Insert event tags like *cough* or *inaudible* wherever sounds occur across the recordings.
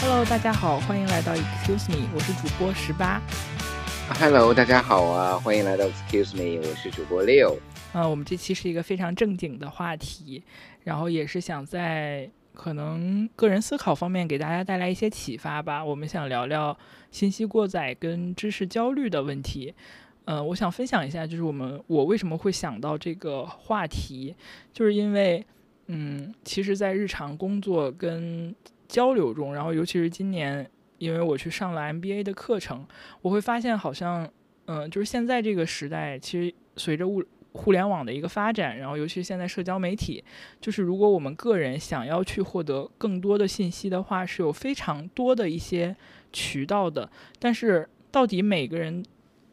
Hello，大家好，欢迎来到 Excuse Me，我是主播十八。Hello，大家好啊，欢迎来到 Excuse Me，我是主播 Leo。嗯，我们这期是一个非常正经的话题，然后也是想在可能个人思考方面给大家带来一些启发吧。我们想聊聊信息过载跟知识焦虑的问题。嗯，我想分享一下，就是我们我为什么会想到这个话题，就是因为，嗯，其实，在日常工作跟交流中，然后尤其是今年，因为我去上了 MBA 的课程，我会发现好像，嗯，就是现在这个时代，其实随着物互联网的一个发展，然后尤其是现在社交媒体，就是如果我们个人想要去获得更多的信息的话，是有非常多的一些渠道的，但是到底每个人。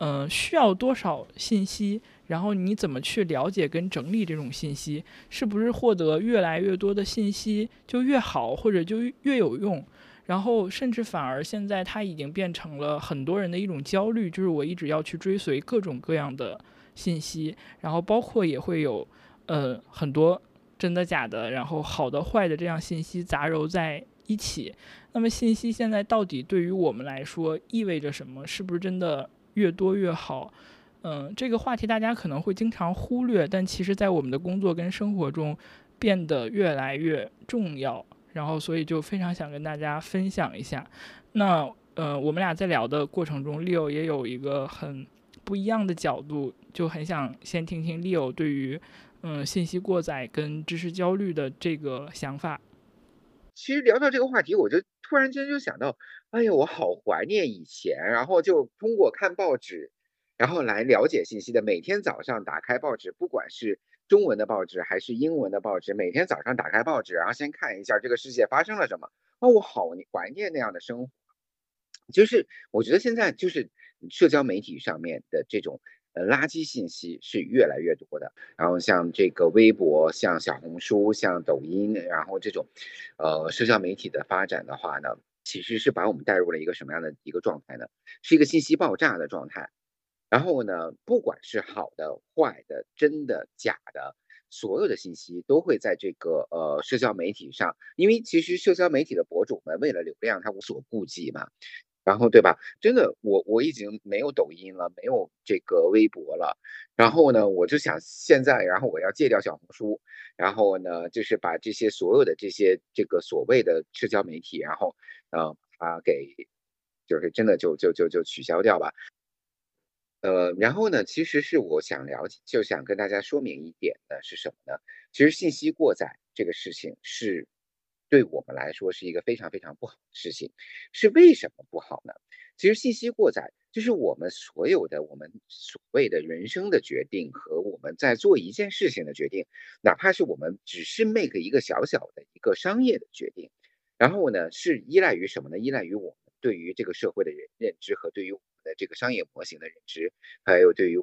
嗯，需要多少信息？然后你怎么去了解跟整理这种信息？是不是获得越来越多的信息就越好，或者就越有用？然后甚至反而现在它已经变成了很多人的一种焦虑，就是我一直要去追随各种各样的信息，然后包括也会有呃很多真的假的，然后好的坏的这样信息杂糅在一起。那么信息现在到底对于我们来说意味着什么？是不是真的？越多越好，嗯，这个话题大家可能会经常忽略，但其实，在我们的工作跟生活中变得越来越重要。然后，所以就非常想跟大家分享一下。那，呃，我们俩在聊的过程中，Leo 也有一个很不一样的角度，就很想先听听 Leo 对于嗯信息过载跟知识焦虑的这个想法。其实聊到这个话题，我就突然间就想到。哎呀，我好怀念以前，然后就通过看报纸，然后来了解信息的。每天早上打开报纸，不管是中文的报纸还是英文的报纸，每天早上打开报纸，然后先看一下这个世界发生了什么。哦，我好怀念那样的生活。就是我觉得现在就是社交媒体上面的这种呃垃圾信息是越来越多的。然后像这个微博、像小红书、像抖音，然后这种呃社交媒体的发展的话呢？其实是把我们带入了一个什么样的一个状态呢？是一个信息爆炸的状态。然后呢，不管是好的、坏的、真的、假的，所有的信息都会在这个呃社交媒体上。因为其实社交媒体的博主们为了流量，他无所顾忌嘛。然后对吧？真的，我我已经没有抖音了，没有这个微博了。然后呢，我就想现在，然后我要戒掉小红书，然后呢，就是把这些所有的这些这个所谓的社交媒体，然后呃啊给，就是真的就就就就取消掉吧。呃，然后呢，其实是我想了解，就想跟大家说明一点的是什么呢？其实信息过载这个事情是。对我们来说是一个非常非常不好的事情，是为什么不好呢？其实信息过载就是我们所有的我们所谓的人生的决定和我们在做一件事情的决定，哪怕是我们只是 make 一个小小的一个商业的决定，然后呢是依赖于什么呢？依赖于我们对于这个社会的认认知和对于我们的这个商业模型的认知，还有对于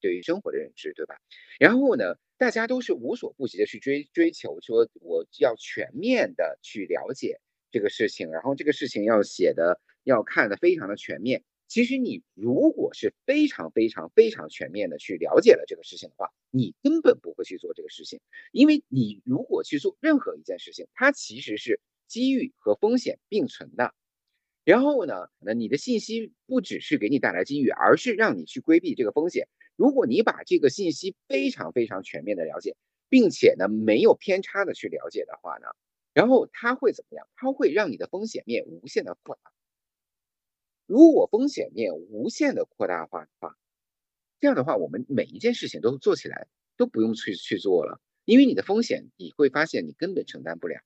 对于生活的认知，对吧？然后呢？大家都是无所不及的去追追求，说我要全面的去了解这个事情，然后这个事情要写的要看的非常的全面。其实你如果是非常非常非常全面的去了解了这个事情的话，你根本不会去做这个事情，因为你如果去做任何一件事情，它其实是机遇和风险并存的。然后呢，那你的信息不只是给你带来机遇，而是让你去规避这个风险。如果你把这个信息非常非常全面的了解，并且呢没有偏差的去了解的话呢，然后它会怎么样？它会让你的风险面无限的扩大。如果风险面无限的扩大化的话，这样的话，我们每一件事情都做起来都不用去去做了，因为你的风险你会发现你根本承担不了，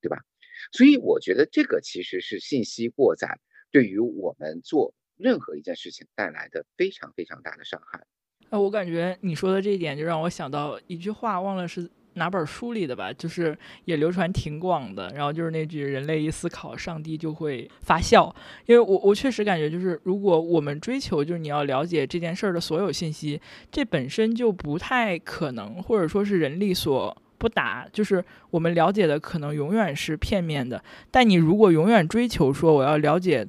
对吧？所以我觉得这个其实是信息过载对于我们做。任何一件事情带来的非常非常大的伤害。呃，我感觉你说的这一点就让我想到一句话，忘了是哪本书里的吧，就是也流传挺广的。然后就是那句“人类一思考，上帝就会发笑”。因为我我确实感觉，就是如果我们追求就是你要了解这件事儿的所有信息，这本身就不太可能，或者说是人力所不达。就是我们了解的可能永远是片面的。但你如果永远追求说我要了解。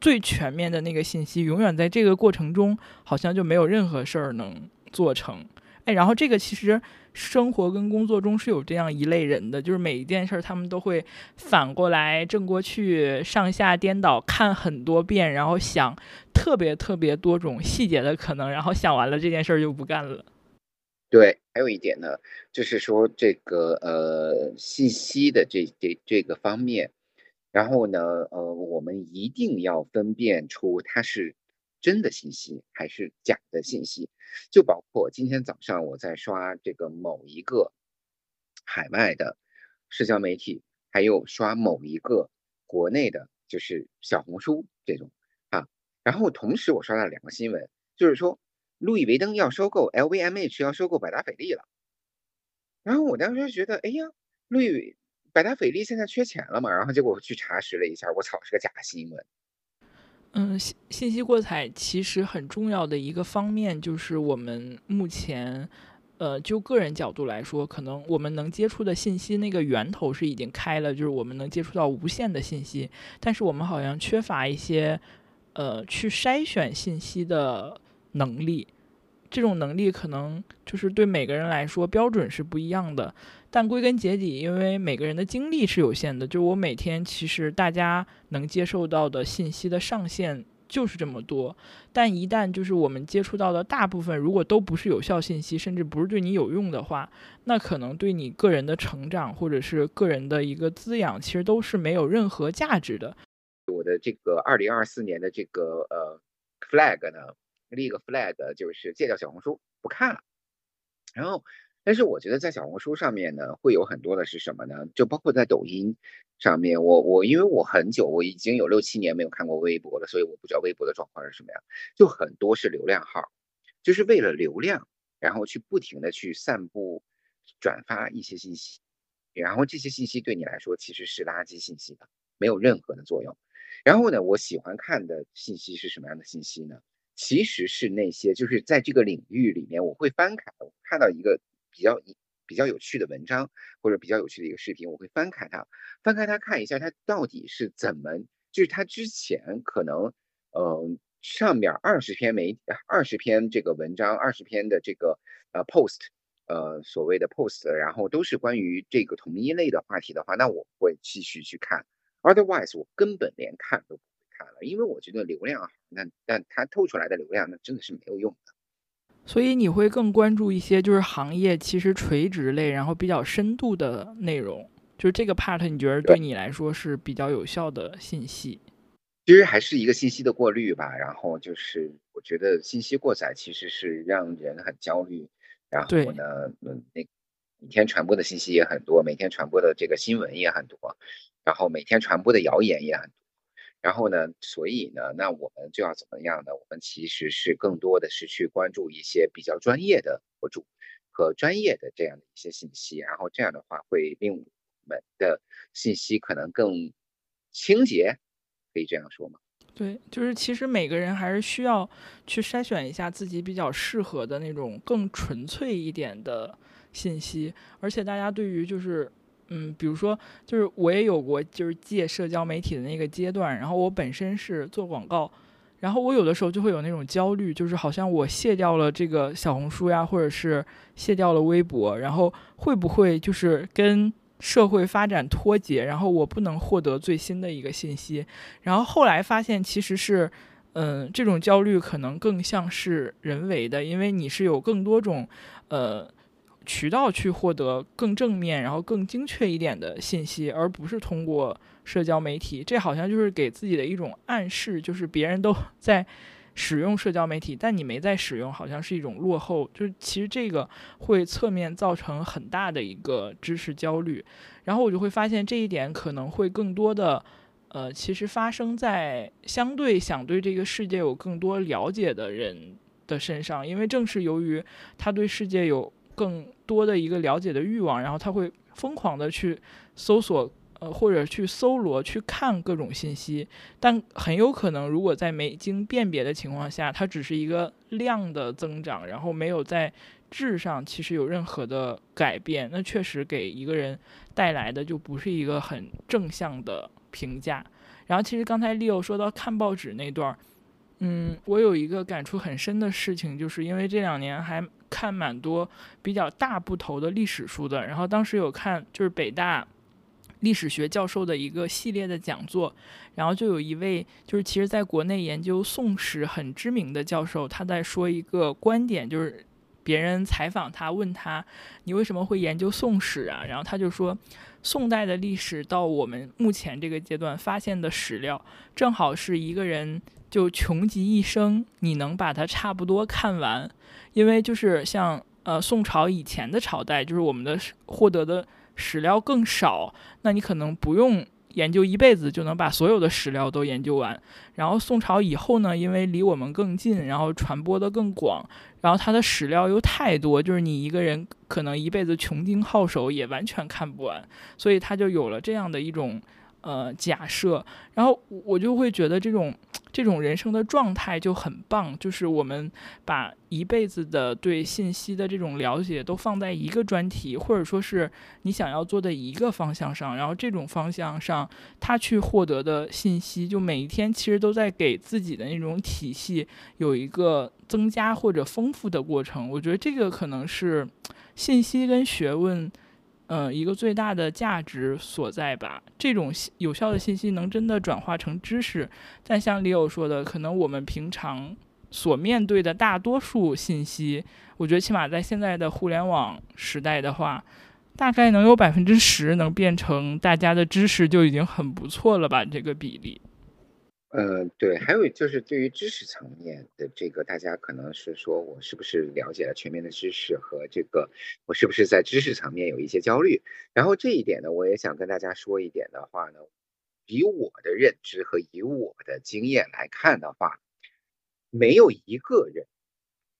最全面的那个信息，永远在这个过程中，好像就没有任何事儿能做成。哎，然后这个其实生活跟工作中是有这样一类人的，就是每一件事儿他们都会反过来正过去，上下颠倒看很多遍，然后想特别特别多种细节的可能，然后想完了这件事儿就不干了。对，还有一点呢，就是说这个呃信息的这这这个方面，然后呢，呃，我们一定要分辨出它是真的信息还是假的信息。就包括今天早上我在刷这个某一个海外的社交媒体，还有刷某一个国内的，就是小红书这种啊，然后同时我刷到两个新闻，就是说。路易威登要收购 LVMH，要收购百达翡丽了。然后我当时觉得，哎呀，路易百达翡丽现在缺钱了嘛？然后结果我去查实了一下，我操，是个假新闻。嗯，信信息过载其实很重要的一个方面，就是我们目前，呃，就个人角度来说，可能我们能接触的信息那个源头是已经开了，就是我们能接触到无限的信息，但是我们好像缺乏一些，呃，去筛选信息的能力。这种能力可能就是对每个人来说标准是不一样的，但归根结底，因为每个人的精力是有限的，就我每天其实大家能接受到的信息的上限就是这么多，但一旦就是我们接触到的大部分如果都不是有效信息，甚至不是对你有用的话，那可能对你个人的成长或者是个人的一个滋养，其实都是没有任何价值的。我的这个二零二四年的这个呃 flag 呢？立个 flag 就是戒掉小红书不看了，然后，但是我觉得在小红书上面呢，会有很多的是什么呢？就包括在抖音上面，我我因为我很久我已经有六七年没有看过微博了，所以我不知道微博的状况是什么样。就很多是流量号，就是为了流量，然后去不停的去散布、转发一些信息，然后这些信息对你来说其实是垃圾信息的，没有任何的作用。然后呢，我喜欢看的信息是什么样的信息呢？其实是那些，就是在这个领域里面，我会翻开，我，看到一个比较比较有趣的文章或者比较有趣的一个视频，我会翻开它，翻开它看一下，它到底是怎么，就是它之前可能，呃，上面二十篇媒二十篇这个文章，二十篇的这个呃 post，呃所谓的 post，然后都是关于这个同一类的话题的话，那我会继续去看，otherwise 我根本连看都不。看了，因为我觉得流量好，那但它透出来的流量那真的是没有用的。所以你会更关注一些就是行业其实垂直类，然后比较深度的内容，就是这个 part 你觉得对你来说是比较有效的信息？其实还是一个信息的过滤吧。然后就是我觉得信息过载其实是让人很焦虑。然后呢，嗯，那每天传播的信息也很多，每天传播的这个新闻也很多，然后每天传播的谣言也很多。然后呢？所以呢？那我们就要怎么样呢？我们其实是更多的是去关注一些比较专业的博主和专业的这样的一些信息，然后这样的话会令我们的信息可能更清洁，可以这样说吗？对，就是其实每个人还是需要去筛选一下自己比较适合的那种更纯粹一点的信息，而且大家对于就是。嗯，比如说，就是我也有过就是借社交媒体的那个阶段，然后我本身是做广告，然后我有的时候就会有那种焦虑，就是好像我卸掉了这个小红书呀，或者是卸掉了微博，然后会不会就是跟社会发展脱节，然后我不能获得最新的一个信息，然后后来发现其实是，嗯，这种焦虑可能更像是人为的，因为你是有更多种，呃。渠道去获得更正面，然后更精确一点的信息，而不是通过社交媒体。这好像就是给自己的一种暗示，就是别人都 *laughs* 在使用社交媒体，但你没在使用，好像是一种落后。就是其实这个会侧面造成很大的一个知识焦虑。然后我就会发现这一点可能会更多的，呃，其实发生在相对想对这个世界有更多了解的人的身上，因为正是由于他对世界有。更多的一个了解的欲望，然后他会疯狂的去搜索，呃，或者去搜罗、去看各种信息，但很有可能，如果在没经辨别的情况下，它只是一个量的增长，然后没有在质上其实有任何的改变，那确实给一个人带来的就不是一个很正向的评价。然后，其实刚才 Leo 说到看报纸那段儿，嗯，我有一个感触很深的事情，就是因为这两年还。看蛮多比较大部头的历史书的。然后当时有看就是北大历史学教授的一个系列的讲座，然后就有一位就是其实在国内研究宋史很知名的教授，他在说一个观点，就是别人采访他问他你为什么会研究宋史啊？然后他就说。宋代的历史到我们目前这个阶段发现的史料，正好是一个人就穷极一生，你能把它差不多看完。因为就是像呃宋朝以前的朝代，就是我们的获得的史料更少，那你可能不用。研究一辈子就能把所有的史料都研究完，然后宋朝以后呢，因为离我们更近，然后传播的更广，然后它的史料又太多，就是你一个人可能一辈子穷经皓首也完全看不完，所以它就有了这样的一种。呃，假设，然后我就会觉得这种这种人生的状态就很棒，就是我们把一辈子的对信息的这种了解都放在一个专题，或者说是你想要做的一个方向上，然后这种方向上他去获得的信息，就每一天其实都在给自己的那种体系有一个增加或者丰富的过程。我觉得这个可能是信息跟学问。嗯，一个最大的价值所在吧。这种有效的信息能真的转化成知识，但像李友说的，可能我们平常所面对的大多数信息，我觉得起码在现在的互联网时代的话，大概能有百分之十能变成大家的知识，就已经很不错了吧？这个比例。嗯，对，还有就是对于知识层面的这个，大家可能是说我是不是了解了全面的知识和这个我是不是在知识层面有一些焦虑？然后这一点呢，我也想跟大家说一点的话呢，以我的认知和以我的经验来看的话，没有一个人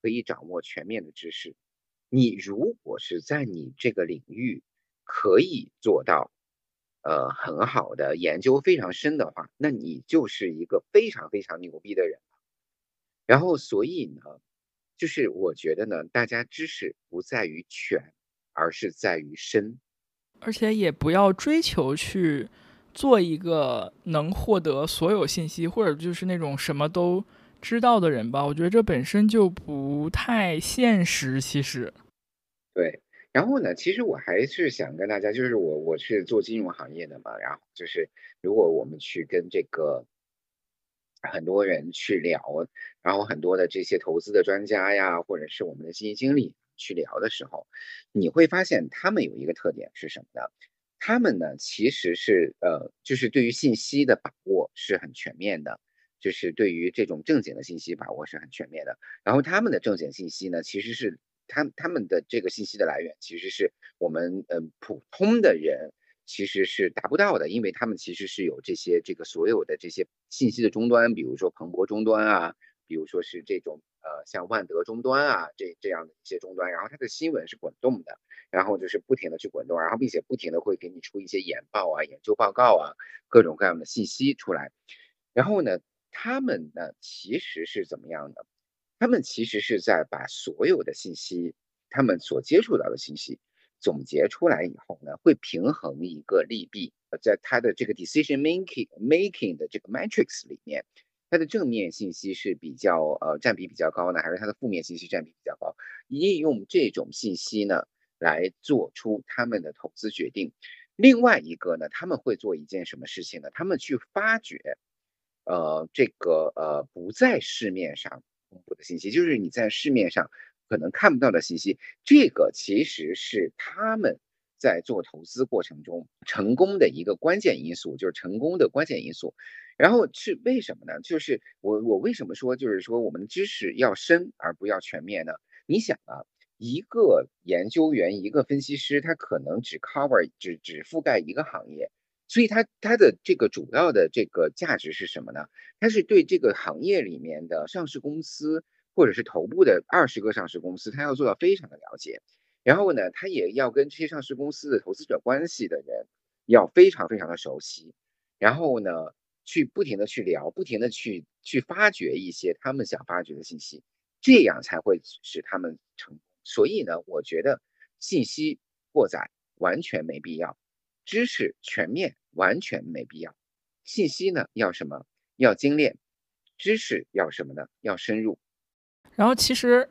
可以掌握全面的知识。你如果是在你这个领域可以做到。呃，很好的研究非常深的话，那你就是一个非常非常牛逼的人。然后，所以呢，就是我觉得呢，大家知识不在于全，而是在于深，而且也不要追求去做一个能获得所有信息，或者就是那种什么都知道的人吧。我觉得这本身就不太现实。其实，对。然后呢，其实我还是想跟大家，就是我我是做金融行业的嘛，然后就是如果我们去跟这个很多人去聊，然后很多的这些投资的专家呀，或者是我们的基金经理去聊的时候，你会发现他们有一个特点是什么呢？他们呢其实是呃，就是对于信息的把握是很全面的，就是对于这种正经的信息把握是很全面的。然后他们的正经信息呢，其实是。他他们的这个信息的来源，其实是我们嗯普通的人其实是达不到的，因为他们其实是有这些这个所有的这些信息的终端，比如说彭博终端啊，比如说是这种呃像万德终端啊这这样的一些终端，然后它的新闻是滚动的，然后就是不停的去滚动，然后并且不停的会给你出一些研报啊、研究报告啊各种各样的信息出来，然后呢，他们呢其实是怎么样的？他们其实是在把所有的信息，他们所接触到的信息总结出来以后呢，会平衡一个利弊。在他的这个 decision making making 的这个 matrix 里面，它的正面信息是比较呃占比比较高呢，还是它的负面信息占比比较高？利用这种信息呢，来做出他们的投资决定。另外一个呢，他们会做一件什么事情呢？他们去发掘，呃，这个呃不在市面上。公布的信息就是你在市面上可能看不到的信息，这个其实是他们在做投资过程中成功的一个关键因素，就是成功的关键因素。然后是为什么呢？就是我我为什么说就是说我们的知识要深而不要全面呢？你想啊，一个研究员一个分析师，他可能只 cover 只只覆盖一个行业。所以它它的这个主要的这个价值是什么呢？它是对这个行业里面的上市公司或者是头部的二十个上市公司，它要做到非常的了解。然后呢，它也要跟这些上市公司的投资者关系的人要非常非常的熟悉。然后呢，去不停的去聊，不停的去去发掘一些他们想发掘的信息，这样才会使他们成。所以呢，我觉得信息过载完全没必要，知识全面。完全没必要。信息呢要什么？要精炼。知识要什么呢？要深入。然后其实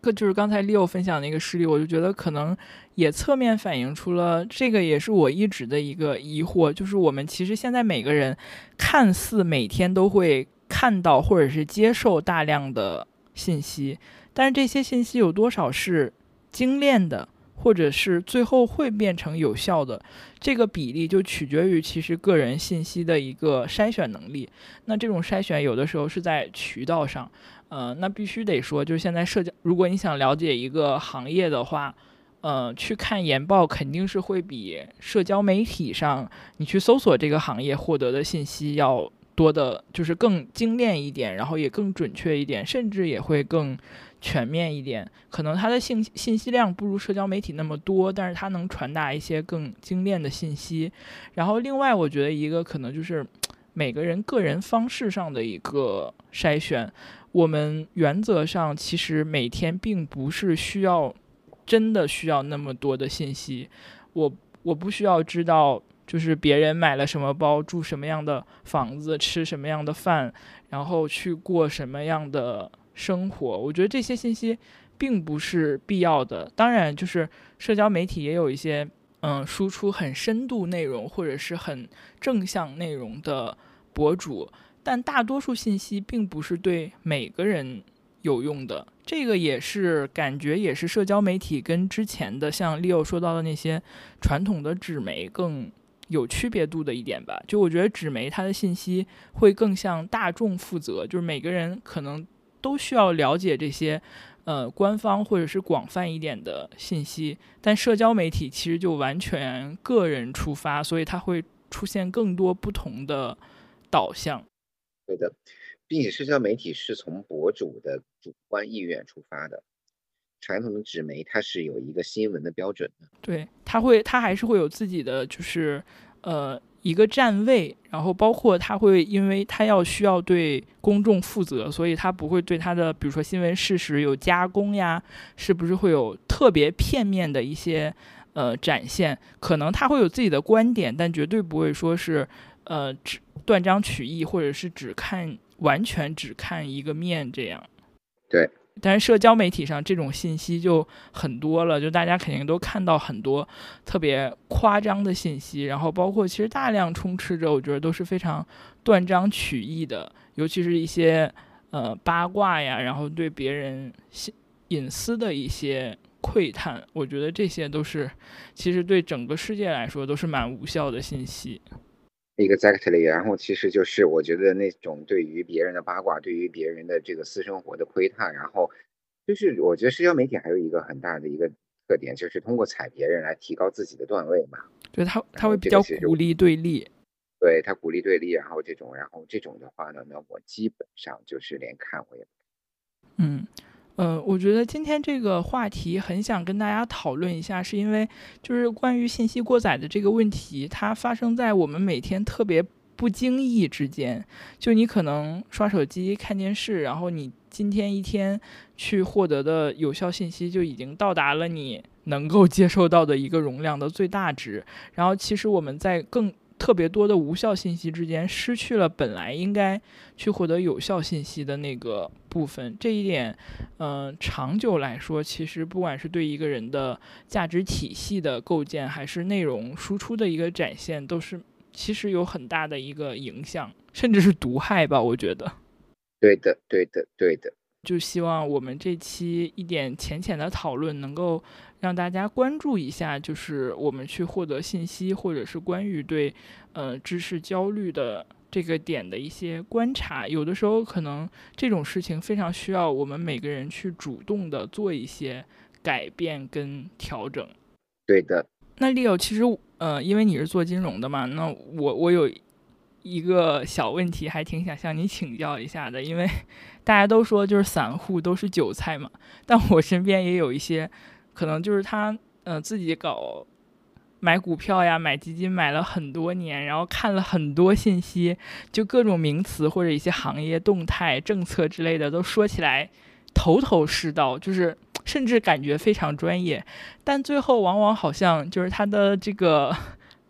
个就是刚才 Leo 分享的一个事例，我就觉得可能也侧面反映出了这个，也是我一直的一个疑惑，就是我们其实现在每个人看似每天都会看到或者是接受大量的信息，但是这些信息有多少是精炼的？或者是最后会变成有效的，这个比例就取决于其实个人信息的一个筛选能力。那这种筛选有的时候是在渠道上，呃，那必须得说，就是现在社交，如果你想了解一个行业的话，呃，去看研报肯定是会比社交媒体上你去搜索这个行业获得的信息要多的，就是更精炼一点，然后也更准确一点，甚至也会更。全面一点，可能它的信信息量不如社交媒体那么多，但是它能传达一些更精炼的信息。然后另外，我觉得一个可能就是每个人个人方式上的一个筛选。我们原则上其实每天并不是需要真的需要那么多的信息。我我不需要知道就是别人买了什么包，住什么样的房子，吃什么样的饭，然后去过什么样的。生活，我觉得这些信息并不是必要的。当然，就是社交媒体也有一些嗯输出很深度内容或者是很正向内容的博主，但大多数信息并不是对每个人有用的。这个也是感觉也是社交媒体跟之前的像 Leo 说到的那些传统的纸媒更有区别度的一点吧。就我觉得纸媒它的信息会更向大众负责，就是每个人可能。都需要了解这些，呃，官方或者是广泛一点的信息，但社交媒体其实就完全个人出发，所以它会出现更多不同的导向。对的，并且社交媒体是从博主的主观意愿出发的，传统的纸媒它是有一个新闻的标准的。对，它会，它还是会有自己的，就是呃。一个站位，然后包括他会，因为他要需要对公众负责，所以他不会对他的，比如说新闻事实有加工呀，是不是会有特别片面的一些呃展现？可能他会有自己的观点，但绝对不会说是呃只断章取义，或者是只看完全只看一个面这样。对。但是社交媒体上这种信息就很多了，就大家肯定都看到很多特别夸张的信息，然后包括其实大量充斥着，我觉得都是非常断章取义的，尤其是一些呃八卦呀，然后对别人隐私的一些窥探，我觉得这些都是其实对整个世界来说都是蛮无效的信息。Exactly，然后其实就是我觉得那种对于别人的八卦，对于别人的这个私生活的窥探，然后就是我觉得社交媒体还有一个很大的一个特点，就是通过踩别人来提高自己的段位嘛。对他他会比较鼓励对立，对他鼓励对立，然后这种然后这种的话呢，那我基本上就是连看我也不嗯。嗯，我觉得今天这个话题很想跟大家讨论一下，是因为就是关于信息过载的这个问题，它发生在我们每天特别不经意之间。就你可能刷手机、看电视，然后你今天一天去获得的有效信息就已经到达了你能够接受到的一个容量的最大值。然后其实我们在更特别多的无效信息之间，失去了本来应该去获得有效信息的那个部分。这一点，嗯，长久来说，其实不管是对一个人的价值体系的构建，还是内容输出的一个展现，都是其实有很大的一个影响，甚至是毒害吧。我觉得。对的，对的，对的。就希望我们这期一点浅浅的讨论，能够让大家关注一下，就是我们去获得信息，或者是关于对呃知识焦虑的这个点的一些观察。有的时候可能这种事情非常需要我们每个人去主动的做一些改变跟调整。对的。那 Leo，其实呃，因为你是做金融的嘛，那我我有。一个小问题，还挺想向你请教一下的，因为 *laughs* 大家都说就是散户都是韭菜嘛，但我身边也有一些，可能就是他呃自己搞买股票呀、买基金买了很多年，然后看了很多信息，就各种名词或者一些行业动态、政策之类的都说起来头头是道，就是甚至感觉非常专业，但最后往往好像就是他的这个。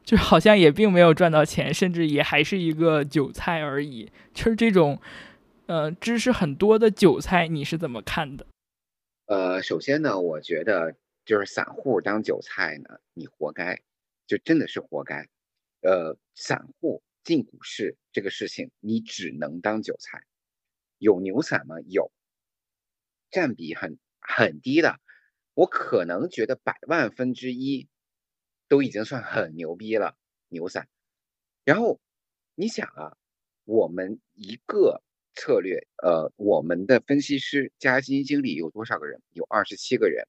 就好像也并没有赚到钱，甚至也还是一个韭菜而已。就是这种，呃，知识很多的韭菜，你是怎么看的？呃，首先呢，我觉得就是散户当韭菜呢，你活该，就真的是活该。呃，散户进股市这个事情，你只能当韭菜。有牛散吗？有，占比很很低的。我可能觉得百万分之一都已经算很牛逼了，牛散。然后你想啊，我们一个策略，呃，我们的分析师加基金经理有多少个人？有二十七个人。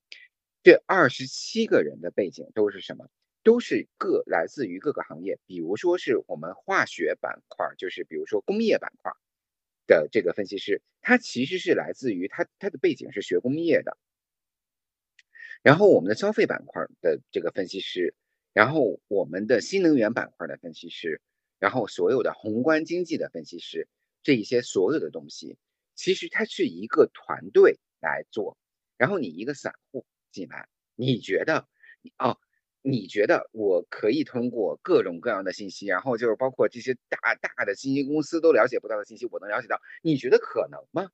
这二十七个人的背景都是什么？都是各来自于各个行业，比如说是我们化学板块，就是比如说工业板块的这个分析师，他其实是来自于他他的背景是学工业的。然后我们的消费板块的这个分析师，然后我们的新能源板块的分析师，然后所有的宏观经济的分析师，这一些所有的东西，其实它是一个团队来做。然后你一个散户进来，你觉得哦？你觉得我可以通过各种各样的信息，然后就是包括这些大大的基金公司都了解不到的信息，我能了解到？你觉得可能吗？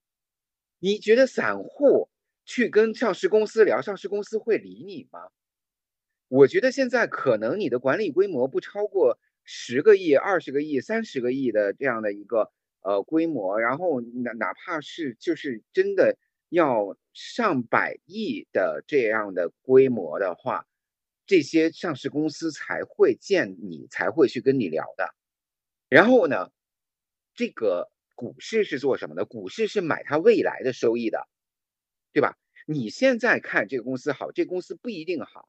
你觉得散户去跟上市公司聊，上市公司会理你吗？我觉得现在可能你的管理规模不超过十个亿、二十个亿、三十个亿的这样的一个呃规模，然后哪哪怕是就是真的要上百亿的这样的规模的话。这些上市公司才会见你，才会去跟你聊的。然后呢，这个股市是做什么的？股市是买它未来的收益的，对吧？你现在看这个公司好，这公司不一定好，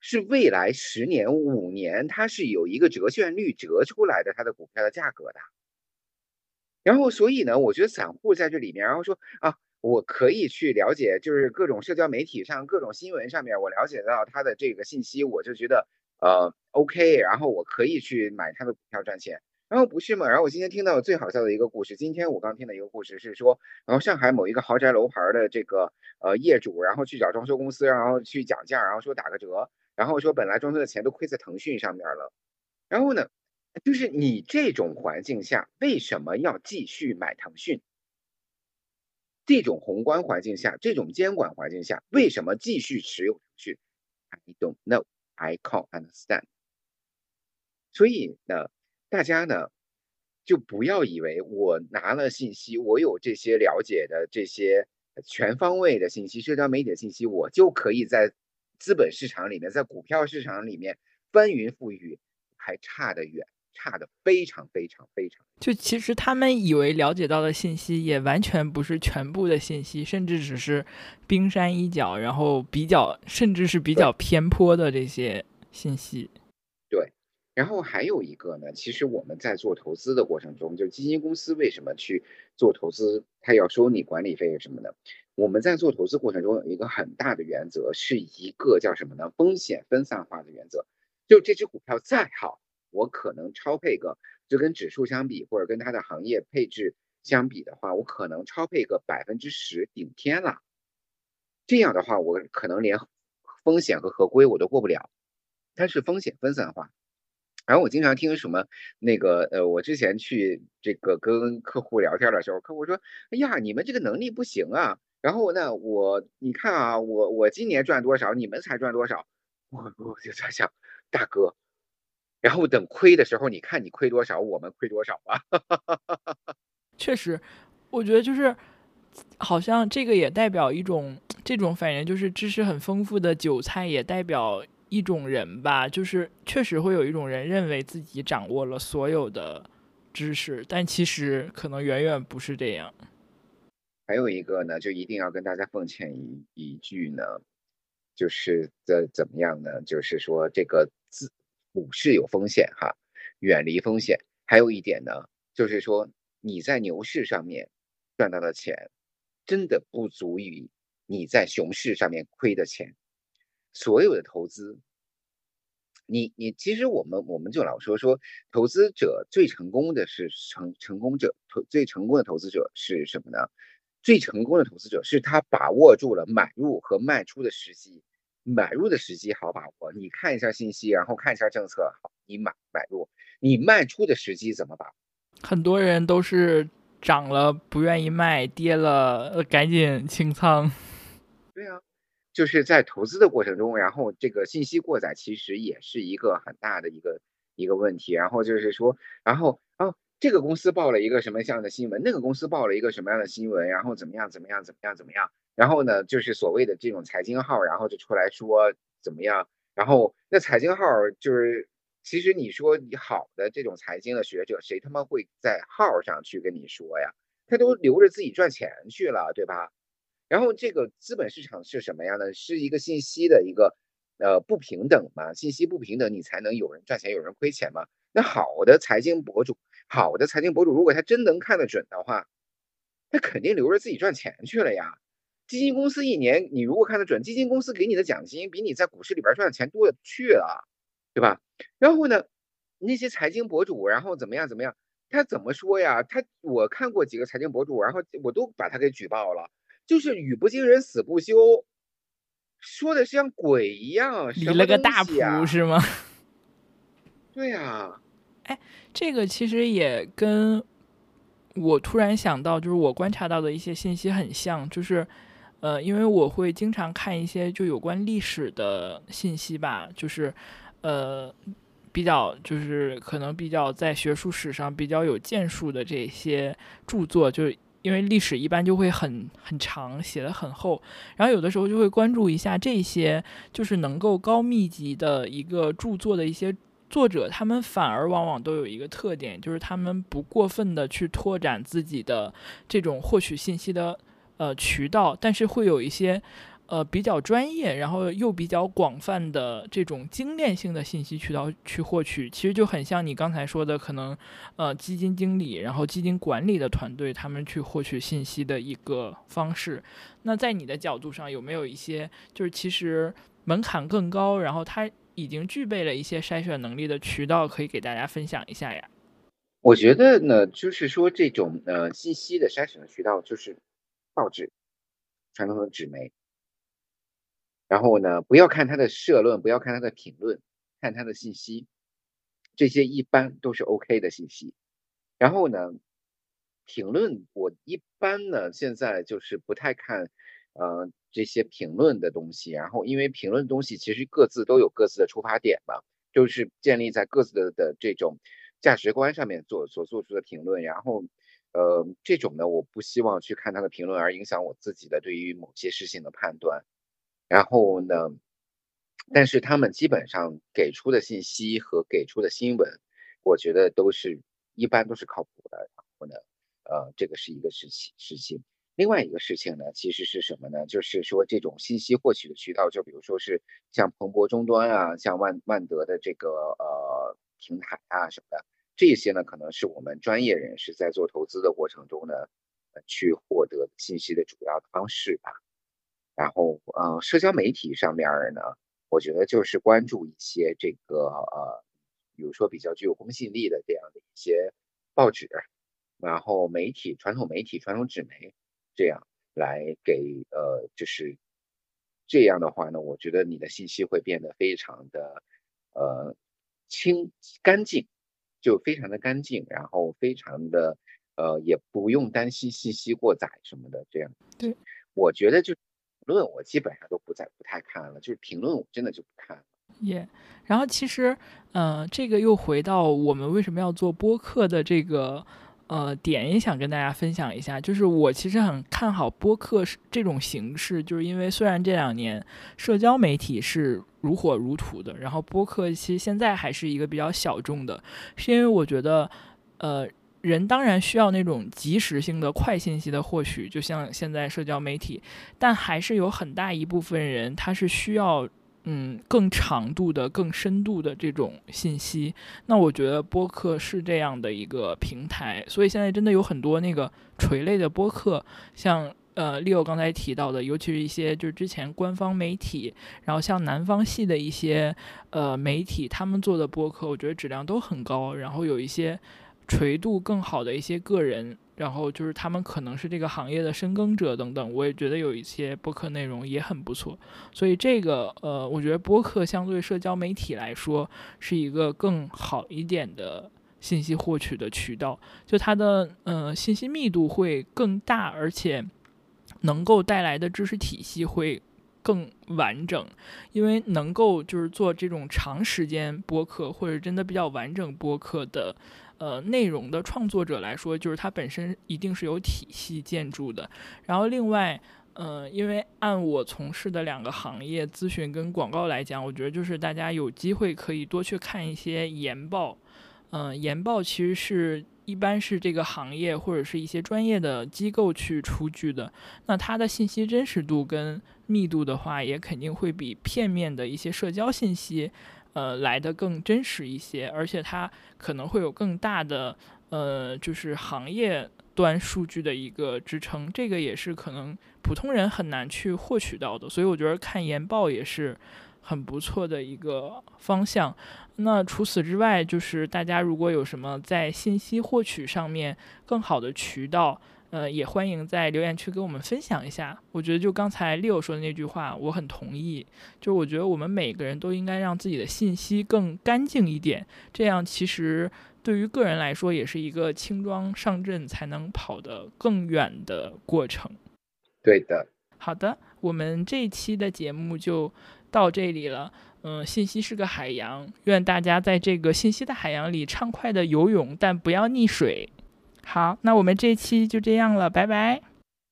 是未来十年、五年，它是有一个折现率折出来的，它的股票的价格的。然后，所以呢，我觉得散户在这里面，然后说啊。我可以去了解，就是各种社交媒体上、各种新闻上面，我了解到他的这个信息，我就觉得呃 OK，然后我可以去买他的股票赚钱。然后不是嘛？然后我今天听到最好笑的一个故事，今天我刚听的一个故事是说，然后上海某一个豪宅楼盘的这个呃业主，然后去找装修公司，然后去讲价，然后说打个折，然后说本来装修的钱都亏在腾讯上面了。然后呢，就是你这种环境下，为什么要继续买腾讯？这种宏观环境下，这种监管环境下，为什么继续持有腾讯？I don't know, I can't understand。所以呢，大家呢就不要以为我拿了信息，我有这些了解的这些全方位的信息，社交媒体的信息，我就可以在资本市场里面，在股票市场里面翻云覆雨，还差得远。差得非常非常非常，就其实他们以为了解到的信息也完全不是全部的信息，甚至只是冰山一角，然后比较甚至是比较偏颇的这些信息。对，然后还有一个呢，其实我们在做投资的过程中，就基金公司为什么去做投资，他要收你管理费什么的？我们在做投资过程中有一个很大的原则，是一个叫什么呢？风险分散化的原则。就这只股票再好。我可能超配个，就跟指数相比，或者跟它的行业配置相比的话，我可能超配个百分之十顶天了。这样的话，我可能连风险和合规我都过不了。它是风险分散化。然后我经常听什么那个呃，我之前去这个跟客户聊天的时候，客户说：“哎呀，你们这个能力不行啊。”然后呢，我你看啊，我我今年赚多少，你们才赚多少？我我就在想，大哥。然后等亏的时候，你看你亏多少，我们亏多少吧。*laughs* 确实，我觉得就是好像这个也代表一种这种反应，就是知识很丰富的韭菜，也代表一种人吧。就是确实会有一种人认为自己掌握了所有的知识，但其实可能远远不是这样。还有一个呢，就一定要跟大家奉劝一一句呢，就是这怎么样呢？就是说这个自。股市有风险哈，远离风险。还有一点呢，就是说你在牛市上面赚到的钱，真的不足以你在熊市上面亏的钱。所有的投资，你你其实我们我们就老说说，投资者最成功的是成成功者，投最成功的投资者是什么呢？最成功的投资者是他把握住了买入和卖出的时机。买入的时机好把握，你看一下信息，然后看一下政策，好，你买买入。你卖出的时机怎么把握？很多人都是涨了不愿意卖，跌了赶紧清仓。*laughs* 对啊，就是在投资的过程中，然后这个信息过载其实也是一个很大的一个一个问题。然后就是说，然后哦，这个公司报了一个什么样的新闻，那个公司报了一个什么样的新闻，然后怎么样怎么样怎么样怎么样，然后呢，就是所谓的这种财经号，然后就出来说怎么样，然后那财经号就是。其实你说你好的这种财经的学者，谁他妈会在号上去跟你说呀？他都留着自己赚钱去了，对吧？然后这个资本市场是什么样的？是一个信息的一个呃不平等嘛？信息不平等，你才能有人赚钱，有人亏钱嘛？那好的财经博主，好的财经博主，如果他真能看得准的话，他肯定留着自己赚钱去了呀。基金公司一年你如果看得准，基金公司给你的奖金比你在股市里边赚的钱多的去了。对吧？然后呢，那些财经博主，然后怎么样怎么样？他怎么说呀？他我看过几个财经博主，然后我都把他给举报了，就是语不惊人死不休，说的像鬼一样，离了个大谱是吗？*laughs* 对呀，哎，这个其实也跟我突然想到，就是我观察到的一些信息很像，就是。呃，因为我会经常看一些就有关历史的信息吧，就是，呃，比较就是可能比较在学术史上比较有建树的这些著作，就是因为历史一般就会很很长，写的很厚，然后有的时候就会关注一下这些就是能够高密集的一个著作的一些作者，他们反而往往都有一个特点，就是他们不过分的去拓展自己的这种获取信息的。呃，渠道，但是会有一些，呃，比较专业，然后又比较广泛的这种精炼性的信息渠道去获取，其实就很像你刚才说的，可能，呃，基金经理，然后基金管理的团队，他们去获取信息的一个方式。那在你的角度上，有没有一些就是其实门槛更高，然后它已经具备了一些筛选能力的渠道，可以给大家分享一下呀？我觉得呢，就是说这种呃信息的筛选的渠道，就是。报纸，传统的纸媒，然后呢，不要看他的社论，不要看他的评论，看他的信息，这些一般都是 OK 的信息。然后呢，评论我一般呢现在就是不太看，呃，这些评论的东西。然后因为评论东西其实各自都有各自的出发点嘛，就是建立在各自的的这种价值观上面做所做出的评论，然后。呃，这种呢，我不希望去看他的评论而影响我自己的对于某些事情的判断。然后呢，但是他们基本上给出的信息和给出的新闻，我觉得都是一般都是靠谱的。然后呢，呃，这个是一个事情事情。另外一个事情呢，其实是什么呢？就是说这种信息获取的渠道，就比如说是像彭博终端啊，像万万德的这个呃平台啊什么的。这些呢，可能是我们专业人士在做投资的过程中呢，去获得信息的主要的方式吧。然后，呃，社交媒体上面呢，我觉得就是关注一些这个呃，比如说比较具有公信力的这样的一些报纸，然后媒体、传统媒体、传统纸媒，这样来给呃，就是这样的话呢，我觉得你的信息会变得非常的呃清干净。就非常的干净，然后非常的，呃，也不用担心信息过载什么的，这样。对，我觉得就评论我基本上都不再不太看了，就是评论我真的就不看了。耶，然后其实，呃，这个又回到我们为什么要做播客的这个。呃，点也想跟大家分享一下，就是我其实很看好播客这种形式，就是因为虽然这两年社交媒体是如火如荼的，然后播客其实现在还是一个比较小众的，是因为我觉得，呃，人当然需要那种及时性的快信息的获取，就像现在社交媒体，但还是有很大一部分人他是需要。嗯，更长度的、更深度的这种信息，那我觉得播客是这样的一个平台，所以现在真的有很多那个垂类的播客，像呃，Leo 刚才提到的，尤其是一些就是之前官方媒体，然后像南方系的一些呃媒体，他们做的播客，我觉得质量都很高，然后有一些垂度更好的一些个人。然后就是他们可能是这个行业的深耕者等等，我也觉得有一些播客内容也很不错。所以这个呃，我觉得播客相对社交媒体来说是一个更好一点的信息获取的渠道，就它的呃信息密度会更大，而且能够带来的知识体系会更完整，因为能够就是做这种长时间播客或者真的比较完整播客的，呃，内容的创作者来说，就是它本身一定是有体系建筑的。然后另外，呃，因为按我从事的两个行业，咨询跟广告来讲，我觉得就是大家有机会可以多去看一些研报。嗯，研报其实是。一般是这个行业或者是一些专业的机构去出具的，那它的信息真实度跟密度的话，也肯定会比片面的一些社交信息，呃，来的更真实一些，而且它可能会有更大的，呃，就是行业端数据的一个支撑，这个也是可能普通人很难去获取到的，所以我觉得看研报也是。很不错的一个方向。那除此之外，就是大家如果有什么在信息获取上面更好的渠道，呃，也欢迎在留言区跟我们分享一下。我觉得就刚才 Leo 说的那句话，我很同意。就我觉得我们每个人都应该让自己的信息更干净一点，这样其实对于个人来说也是一个轻装上阵才能跑得更远的过程。对的。好的，我们这一期的节目就。到这里了，嗯，信息是个海洋，愿大家在这个信息的海洋里畅快的游泳，但不要溺水。好，那我们这期就这样了，拜拜，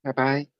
拜拜。